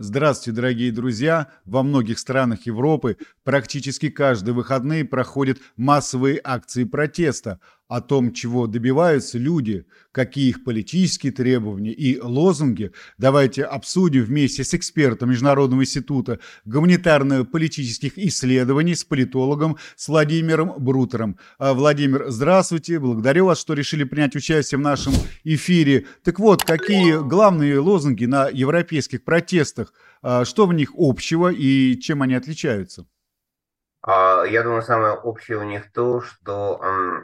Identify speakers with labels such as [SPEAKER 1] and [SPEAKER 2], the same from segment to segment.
[SPEAKER 1] Здравствуйте, дорогие друзья! Во многих странах Европы практически каждые выходные проходят массовые акции протеста о том, чего добиваются люди, какие их политические требования и лозунги. Давайте обсудим вместе с экспертом Международного института гуманитарно-политических исследований, с политологом, с Владимиром Брутером. А, Владимир, здравствуйте! Благодарю вас, что решили принять участие в нашем эфире. Так вот, какие главные лозунги на европейских протестах. А, что в них общего и чем они отличаются?
[SPEAKER 2] А, я думаю, самое общее у них то, что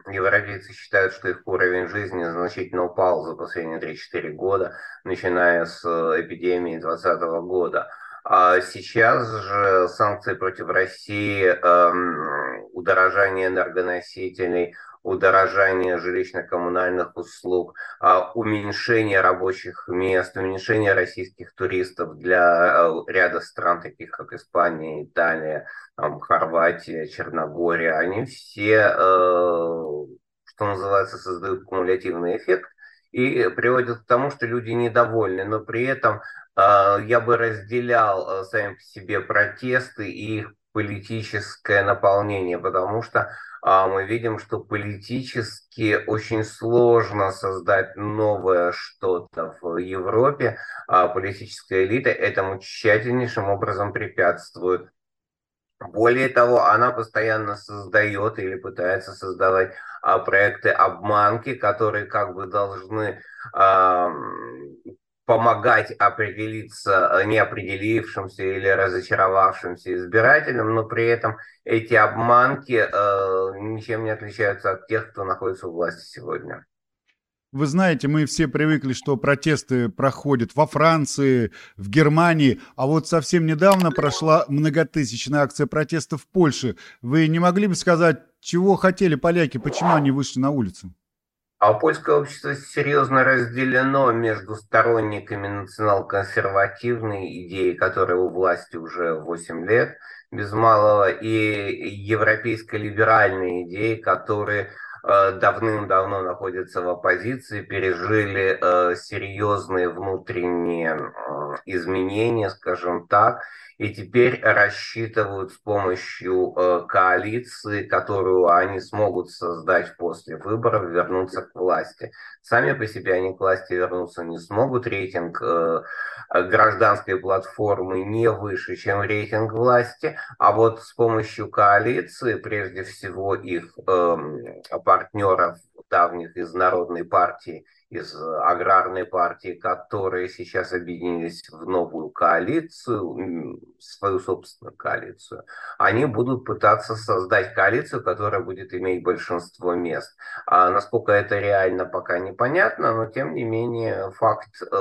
[SPEAKER 2] европейцы считают, что их уровень жизни значительно упал за последние 3-4 года, начиная с э, эпидемии 2020 года. А сейчас же санкции против России, удорожание энергоносителей, удорожание жилищно-коммунальных услуг, а, уменьшение рабочих мест, уменьшение российских туристов для э, ряда стран, таких как Испания, Италия, там, Хорватия, Черногория, они все, э, что называется, создают кумулятивный эффект и приводят к тому, что люди недовольны, но при этом э, я бы разделял сами по себе протесты и их политическое наполнение, потому что мы видим, что политически очень сложно создать новое что-то в Европе. А политическая элита этому тщательнейшим образом препятствует. Более того, она постоянно создает или пытается создавать а, проекты обманки, которые как бы должны а, помогать определиться э, неопределившимся или разочаровавшимся избирателям, но при этом эти обманки э, ничем не отличаются от тех, кто находится у власти сегодня.
[SPEAKER 1] Вы знаете, мы все привыкли, что протесты проходят во Франции, в Германии, а вот совсем недавно прошла многотысячная акция протеста в Польше. Вы не могли бы сказать, чего хотели поляки, почему они вышли на улицу?
[SPEAKER 2] А польское общество серьезно разделено между сторонниками национал-консервативной идеи, которая у власти уже 8 лет, без малого, и европейско-либеральной идеи, которые давным-давно находятся в оппозиции, пережили э, серьезные внутренние э, изменения, скажем так, и теперь рассчитывают с помощью э, коалиции, которую они смогут создать после выборов, вернуться к власти. Сами по себе они к власти вернуться не смогут. Рейтинг э, гражданской платформы не выше, чем рейтинг власти, а вот с помощью коалиции, прежде всего их э, партнеров давних из Народной партии из аграрной партии, которые сейчас объединились в новую коалицию, свою собственную коалицию, они будут пытаться создать коалицию, которая будет иметь большинство мест. А насколько это реально, пока непонятно, но тем не менее факт э,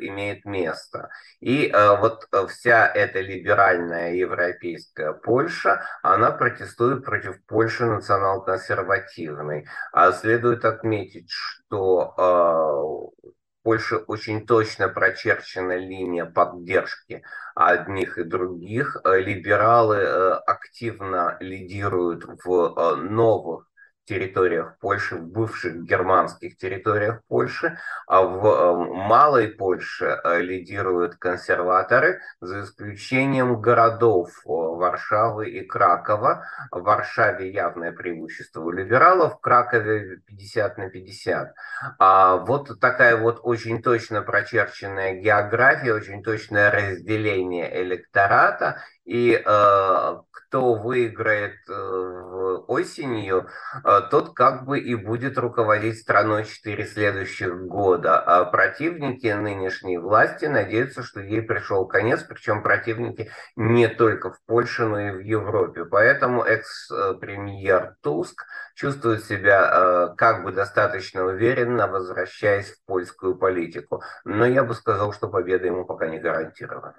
[SPEAKER 2] имеет место. И э, вот вся эта либеральная европейская Польша, она протестует против Польши национал-консервативной. А следует отметить, что э, в Польше очень точно прочерчена линия поддержки одних и других. Либералы э, активно лидируют в э, новых территориях Польши, в бывших германских территориях Польши, а в э, Малой Польше э, лидируют консерваторы, за исключением городов э, Варшавы и Кракова. В Варшаве явное преимущество у либералов, в Кракове 50 на 50. А вот такая вот очень точно прочерченная география, очень точное разделение электората, и э, кто выиграет э, осенью, э, тот как бы и будет руководить страной 4 следующих года. А противники нынешней власти надеются, что ей пришел конец, причем противники не только в Польше, но и в Европе. Поэтому экс-премьер Туск чувствует себя э, как бы достаточно уверенно, возвращаясь в польскую политику. Но я бы сказал, что победа ему пока не гарантирована.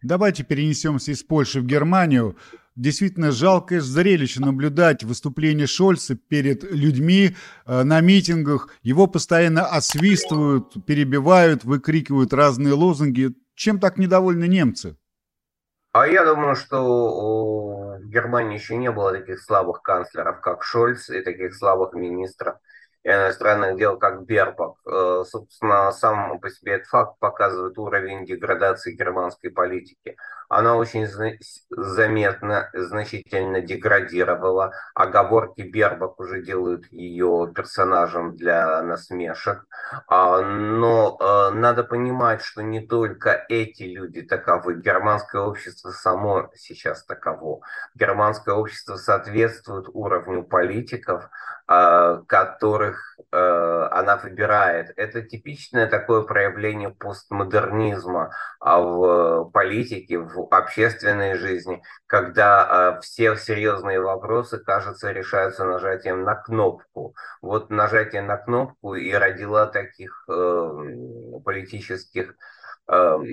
[SPEAKER 1] Давайте перенесемся из Польши в Германию. Действительно жалкое зрелище наблюдать выступление Шольца перед людьми э, на митингах. Его постоянно освистывают, перебивают, выкрикивают разные лозунги. Чем так недовольны немцы?
[SPEAKER 2] А я думаю, что в Германии еще не было таких слабых канцлеров, как Шольц, и таких слабых министров, иностранных дел, как Бербак. Э, собственно, сам по себе этот факт показывает уровень деградации германской политики она очень заметно, значительно деградировала. Оговорки Бербак уже делают ее персонажем для насмешек. А, но э, надо понимать, что не только эти люди таковы. Германское общество само сейчас таково. Германское общество соответствует уровню политиков, а, которых э, она выбирает. Это типичное такое проявление постмодернизма а, в политике, в общественной жизни, когда э, все серьезные вопросы, кажется, решаются нажатием на кнопку. Вот нажатие на кнопку и родила таких э, политических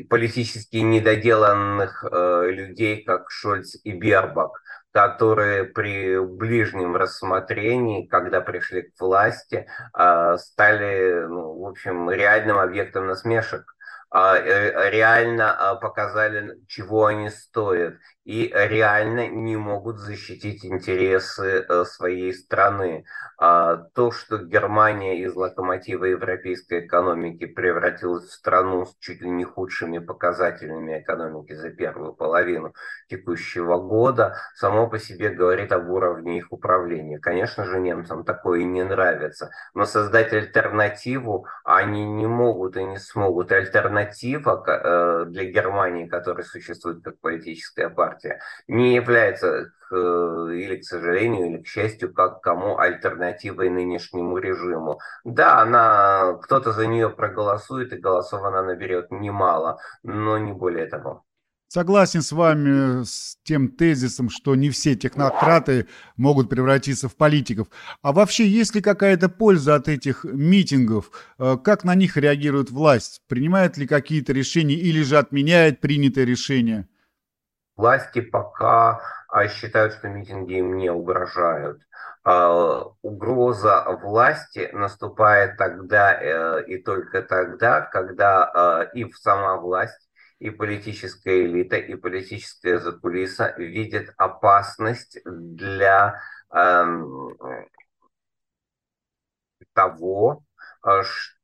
[SPEAKER 2] политически недоделанных людей, как Шольц и Бербак которые при ближнем рассмотрении, когда пришли к власти, а, стали, ну, в общем, реальным объектом насмешек реально а, показали, чего они стоят и реально не могут защитить интересы э, своей страны. А, то, что Германия из локомотива европейской экономики превратилась в страну с чуть ли не худшими показателями экономики за первую половину текущего года, само по себе говорит об уровне их управления. Конечно же, немцам такое не нравится, но создать альтернативу они не могут и не смогут. Альтернатива э, для Германии, которая существует как политическая партия, не является или, к сожалению, или к счастью, как кому альтернативой нынешнему режиму. Да, она, кто-то за нее проголосует, и голосов она наберет немало, но не более того.
[SPEAKER 1] Согласен с вами с тем тезисом, что не все технократы могут превратиться в политиков. А вообще, есть ли какая-то польза от этих митингов? Э, как на них реагирует власть? Принимает ли какие-то решения или же отменяет принятые решения?
[SPEAKER 2] Власти пока а, считают, что митинги им не угрожают. А, угроза власти наступает тогда э, и только тогда, когда а, и сама власть, и политическая элита, и политическая закулиса видят опасность для эм, того, что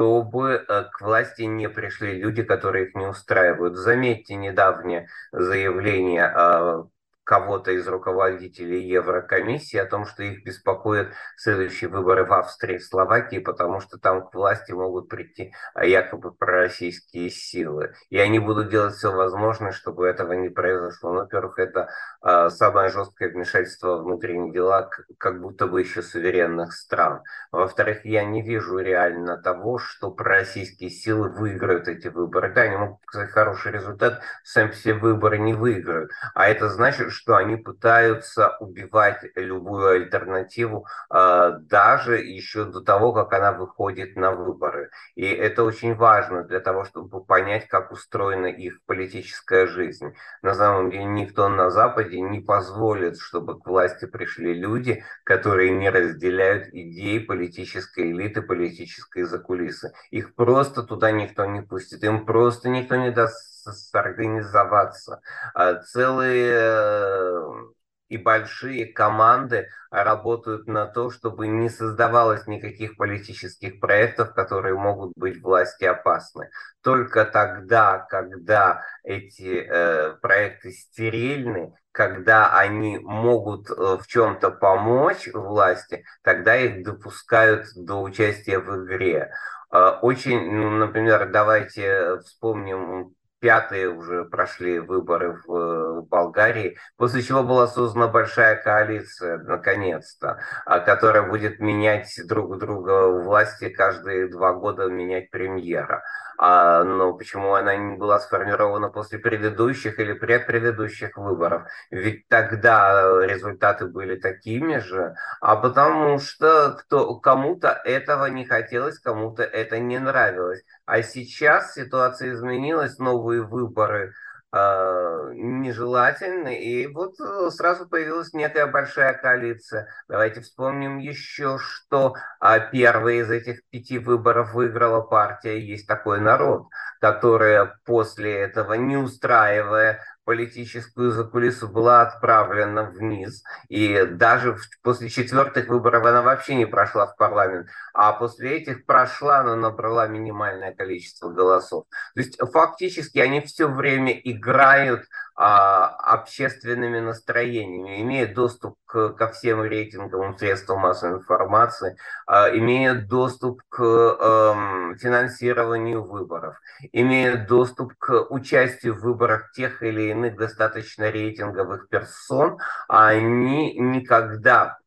[SPEAKER 2] чтобы э, к власти не пришли люди, которые их не устраивают. Заметьте недавнее заявление а, кого-то из руководителей Еврокомиссии о том, что их беспокоят следующие выборы в Австрии и Словакии, потому что там к власти могут прийти а, якобы пророссийские силы. И они будут делать все возможное, чтобы этого не произошло. Ну, во-первых, это э, самое жесткое вмешательство в внутренние дела, как будто бы еще суверенных стран. Во-вторых, я не вижу реально того, что пророссийские силы выиграют эти выборы. Да, они могут показать хороший результат, сами все выборы не выиграют. А это значит, что они пытаются убивать любую альтернативу а, даже еще до того, как она выходит на выборы. И это очень важно для того, чтобы понять, как устроена их политическая жизнь. На самом деле никто на Западе не позволит, чтобы к власти пришли люди, которые не разделяют идеи политической элиты, политической закулисы. Их просто туда никто не пустит, им просто никто не даст организоваться. А целые э, и большие команды работают на то, чтобы не создавалось никаких политических проектов, которые могут быть власти опасны. Только тогда, когда эти э, проекты стерильны, когда они могут э, в чем-то помочь власти, тогда их допускают до участия в игре. Э, очень, ну, например, давайте вспомним пятые уже прошли выборы в э, Болгарии, после чего была создана большая коалиция, наконец-то, а, которая будет менять друг друга власти каждые два года, менять премьера. А, но почему она не была сформирована после предыдущих или предпредыдущих выборов? Ведь тогда результаты были такими же, а потому что кому-то этого не хотелось, кому-то это не нравилось. А сейчас ситуация изменилась, новые выборы э, нежелательны, и вот э, сразу появилась некая большая коалиция. Давайте вспомним еще, что а, первые из этих пяти выборов выиграла партия «Есть такой народ», которая после этого, не устраивая политическую закулису была отправлена вниз. И даже после четвертых выборов она вообще не прошла в парламент. А после этих прошла, но набрала минимальное количество голосов. То есть фактически они все время играют общественными настроениями, имеют доступ к, ко всем рейтинговым средствам массовой информации, а, имеют доступ к эм, финансированию выборов, имеют доступ к участию в выборах тех или иных достаточно рейтинговых персон, а они никогда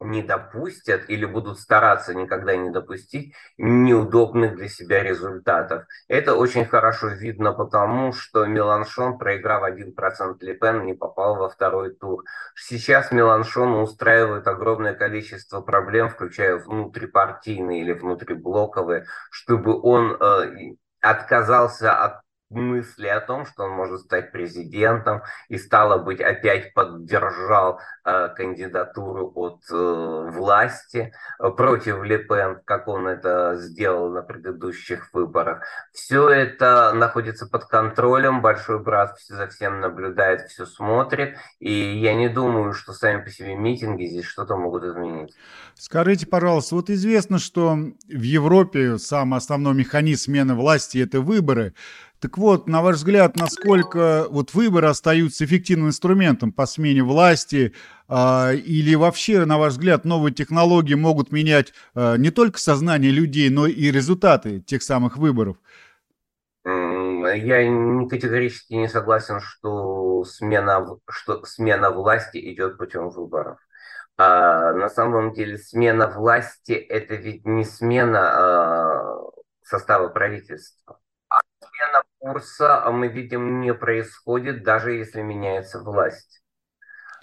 [SPEAKER 2] не допустят или будут стараться никогда не допустить неудобных для себя результатов. Это очень хорошо видно потому, что Меланшон, проиграв 1% Лепен, не попал во второй тур. Сейчас Меланшон устраивает огромное количество проблем, включая внутрипартийные или внутриблоковые, чтобы он э, отказался от мысли о том, что он может стать президентом и, стало быть, опять поддержал э, кандидатуру от э, власти э, против Лепен, как он это сделал на предыдущих выборах. Все это находится под контролем, большой брат за всем наблюдает, все смотрит, и я не думаю, что сами по себе митинги здесь что-то могут изменить.
[SPEAKER 1] Скажите, пожалуйста, вот известно, что в Европе самый основной механизм смены власти – это выборы. Так вот, на ваш взгляд, насколько вот выборы остаются эффективным инструментом по смене власти, э, или вообще, на ваш взгляд, новые технологии могут менять э, не только сознание людей, но и результаты тех самых выборов?
[SPEAKER 2] Я категорически не согласен, что смена, что смена власти идет путем выборов. А, на самом деле смена власти это ведь не смена а, состава правительства курса а мы видим не происходит, даже если меняется власть.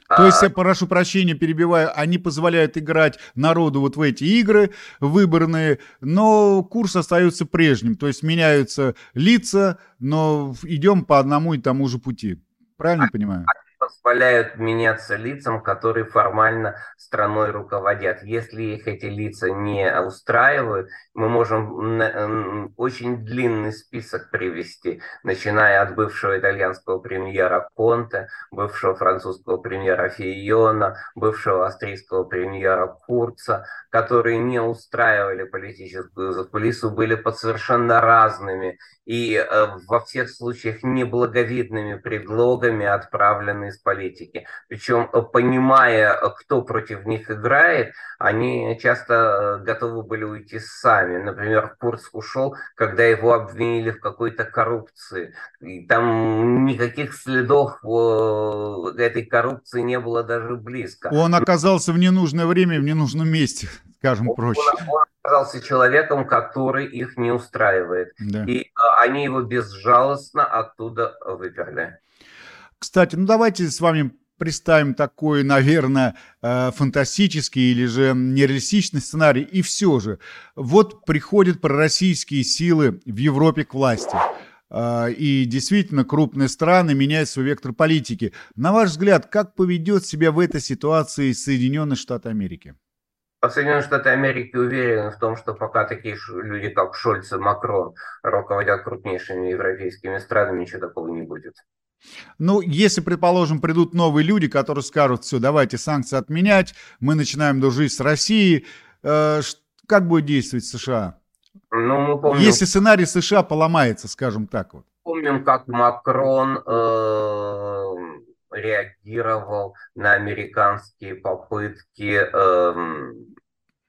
[SPEAKER 1] То есть, я прошу прощения, перебиваю, они позволяют играть народу вот в эти игры выборные, но курс остается прежним. То есть меняются лица, но идем по одному и тому же пути. Правильно понимаю?
[SPEAKER 2] Позволяют меняться лицам, которые формально страной руководят. Если их эти лица не устраивают, мы можем очень длинный список привести, начиная от бывшего итальянского премьера Конте, бывшего французского премьера Фийона, бывшего австрийского премьера Курца, которые не устраивали политическую закулису, были под совершенно разными и э, во всех случаях неблаговидными предлогами отправлены из политики. Причем, э, понимая, э, кто против них играет, они часто готовы были уйти сами. Например, Курц ушел, когда его обвинили в какой-то коррупции. И там никаких следов этой коррупции не было даже близко.
[SPEAKER 1] Он оказался в ненужное время, в ненужном месте, скажем проще.
[SPEAKER 2] Он, он оказался человеком, который их не устраивает. Да. И они его безжалостно оттуда выперли.
[SPEAKER 1] Кстати, ну давайте с вами представим такой, наверное, э, фантастический или же нереалистичный сценарий. И все же, вот приходят пророссийские силы в Европе к власти. Э, и действительно, крупные страны меняют свой вектор политики. На ваш взгляд, как поведет себя в этой ситуации Соединенные Штаты Америки?
[SPEAKER 2] Соединенные Штаты Америки уверены в том, что пока такие люди, как Шольц и Макрон, руководят крупнейшими европейскими странами, ничего такого не будет.
[SPEAKER 1] Ну, если, предположим, придут новые люди, которые скажут, все, давайте санкции отменять, мы начинаем дружить с Россией, э, как будет действовать США? Ну, мы помним, если сценарий США поломается, скажем так вот.
[SPEAKER 2] Помним, как Макрон э, реагировал на американские попытки э,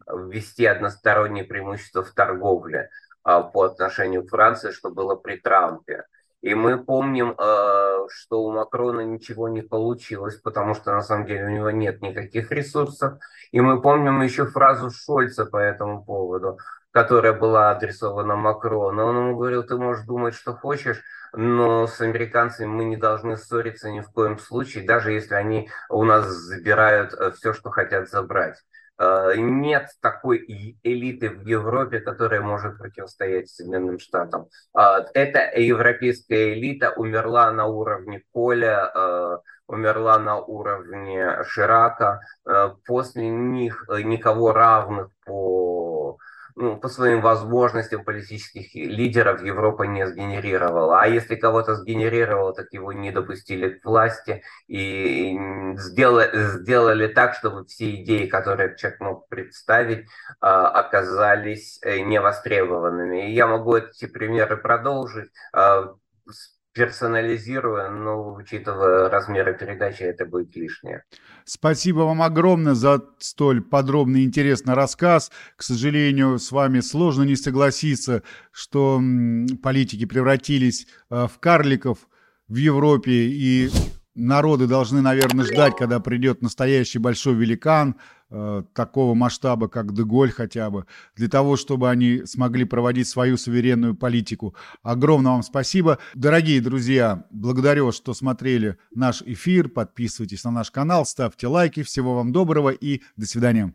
[SPEAKER 2] ввести одностороннее преимущество в торговле э, по отношению к Франции, что было при Трампе. И мы помним, э, что у Макрона ничего не получилось, потому что на самом деле у него нет никаких ресурсов. И мы помним еще фразу Шольца по этому поводу, которая была адресована Макрону. Он ему говорил, ты можешь думать, что хочешь, но с американцами мы не должны ссориться ни в коем случае, даже если они у нас забирают э, все, что хотят забрать. Э, нет такой элиты в Европе, которая может противостоять Соединенным Штатам. Э, эта европейская элита умерла на уровне Коля, э, умерла на уровне Ширака. После них никого равных ну, по своим возможностям политических лидеров Европа не сгенерировала. А если кого-то сгенерировала, так его не допустили к власти и сделали, сделали так, чтобы все идеи, которые человек мог представить, а, оказались э, невостребованными. И я могу эти примеры продолжить а, персонализируя, но учитывая размеры передачи, это будет лишнее.
[SPEAKER 1] Спасибо вам огромное за столь подробный и интересный рассказ. К сожалению, с вами сложно не согласиться, что политики превратились э, в карликов в Европе, и народы должны, наверное, ждать, когда придет настоящий большой великан, Э, такого масштаба, как Деголь хотя бы, для того, чтобы они смогли проводить свою суверенную политику. Огромное вам спасибо. Дорогие друзья, благодарю, что смотрели наш эфир. Подписывайтесь на наш канал, ставьте лайки. Всего вам доброго и до свидания.